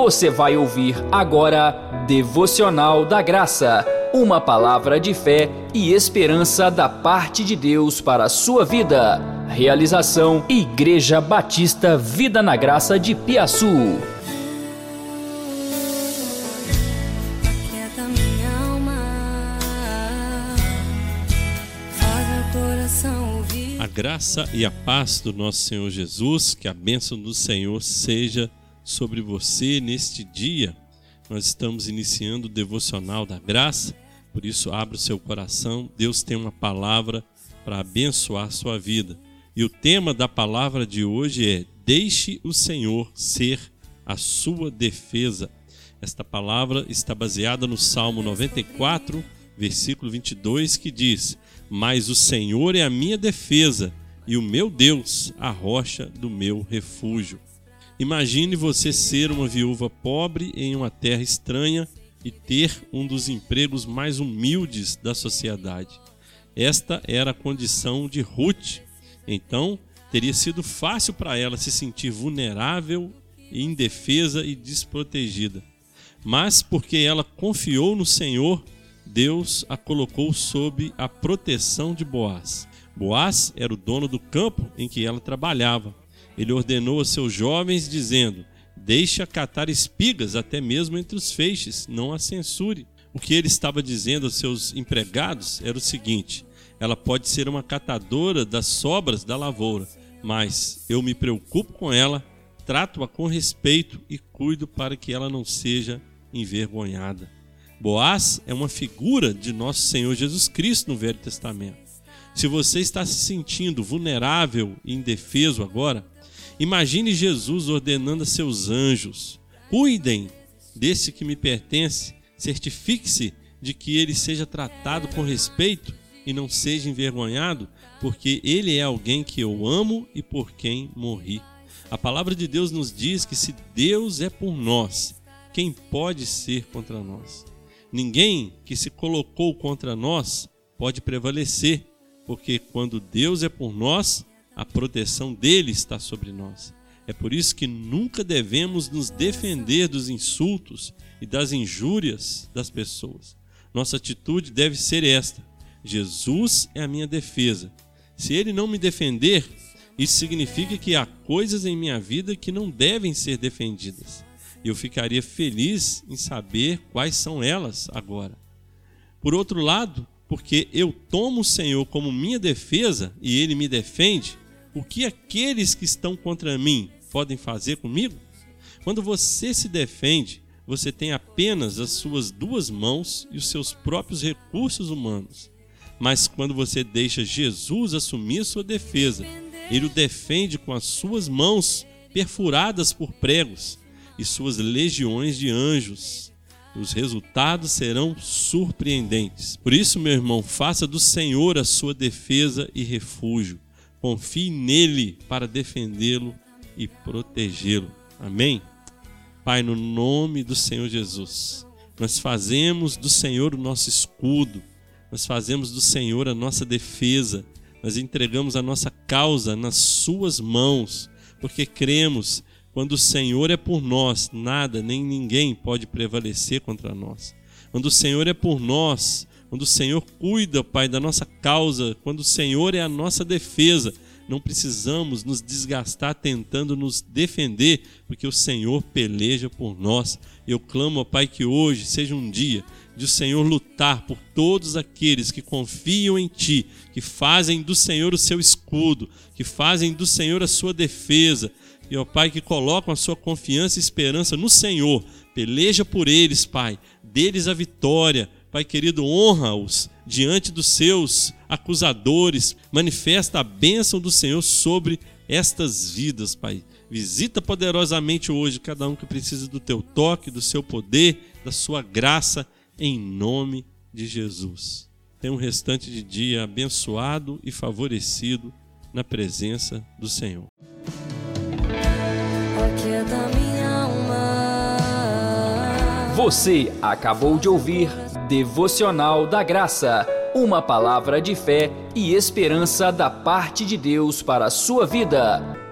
Você vai ouvir agora Devocional da Graça, uma palavra de fé e esperança da parte de Deus para a sua vida. Realização Igreja Batista Vida na Graça de Piaçu. Graça e a paz do nosso Senhor Jesus, que a bênção do Senhor seja sobre você neste dia. Nós estamos iniciando o devocional da graça, por isso abra o seu coração. Deus tem uma palavra para abençoar a sua vida. E o tema da palavra de hoje é: Deixe o Senhor ser a sua defesa. Esta palavra está baseada no Salmo 94, versículo 22, que diz: Mas o Senhor é a minha defesa e o meu Deus, a rocha do meu refúgio. Imagine você ser uma viúva pobre em uma terra estranha e ter um dos empregos mais humildes da sociedade. Esta era a condição de Ruth. Então, teria sido fácil para ela se sentir vulnerável, indefesa e desprotegida. Mas porque ela confiou no Senhor, Deus a colocou sob a proteção de Boaz. Boaz era o dono do campo em que ela trabalhava ele ordenou a seus jovens, dizendo: Deixa catar espigas até mesmo entre os feixes, não a censure. O que ele estava dizendo aos seus empregados era o seguinte: ela pode ser uma catadora das sobras da lavoura, mas eu me preocupo com ela, trato-a com respeito e cuido para que ela não seja envergonhada. Boaz é uma figura de nosso Senhor Jesus Cristo no Velho Testamento. Se você está se sentindo vulnerável e indefeso agora, Imagine Jesus ordenando a seus anjos: cuidem desse que me pertence, certifique-se de que ele seja tratado com respeito e não seja envergonhado, porque ele é alguém que eu amo e por quem morri. A palavra de Deus nos diz que se Deus é por nós, quem pode ser contra nós? Ninguém que se colocou contra nós pode prevalecer, porque quando Deus é por nós, a proteção dele está sobre nós. É por isso que nunca devemos nos defender dos insultos e das injúrias das pessoas. Nossa atitude deve ser esta: Jesus é a minha defesa. Se ele não me defender, isso significa que há coisas em minha vida que não devem ser defendidas. E eu ficaria feliz em saber quais são elas agora. Por outro lado, porque eu tomo o Senhor como minha defesa e ele me defende, o que aqueles que estão contra mim podem fazer comigo? Quando você se defende, você tem apenas as suas duas mãos e os seus próprios recursos humanos. Mas quando você deixa Jesus assumir sua defesa, ele o defende com as suas mãos perfuradas por pregos e suas legiões de anjos. Os resultados serão surpreendentes. Por isso, meu irmão, faça do Senhor a sua defesa e refúgio. Confie nele para defendê-lo e protegê-lo. Amém? Pai, no nome do Senhor Jesus, nós fazemos do Senhor o nosso escudo, nós fazemos do Senhor a nossa defesa, nós entregamos a nossa causa nas Suas mãos, porque cremos quando o Senhor é por nós, nada nem ninguém pode prevalecer contra nós. Quando o Senhor é por nós, quando o Senhor cuida, Pai, da nossa causa, quando o Senhor é a nossa defesa, não precisamos nos desgastar tentando nos defender, porque o Senhor peleja por nós. Eu clamo, Pai, que hoje seja um dia de o Senhor lutar por todos aqueles que confiam em Ti, que fazem do Senhor o seu escudo, que fazem do Senhor a sua defesa, e, ó Pai, que colocam a sua confiança e esperança no Senhor. Peleja por eles, Pai, deles a vitória Pai querido, honra-os diante dos seus acusadores, manifesta a bênção do Senhor sobre estas vidas, Pai. Visita poderosamente hoje cada um que precisa do teu toque, do seu poder, da sua graça, em nome de Jesus. Tenha um restante de dia abençoado e favorecido na presença do Senhor. Você acabou de ouvir Devocional da Graça, uma palavra de fé e esperança da parte de Deus para a sua vida.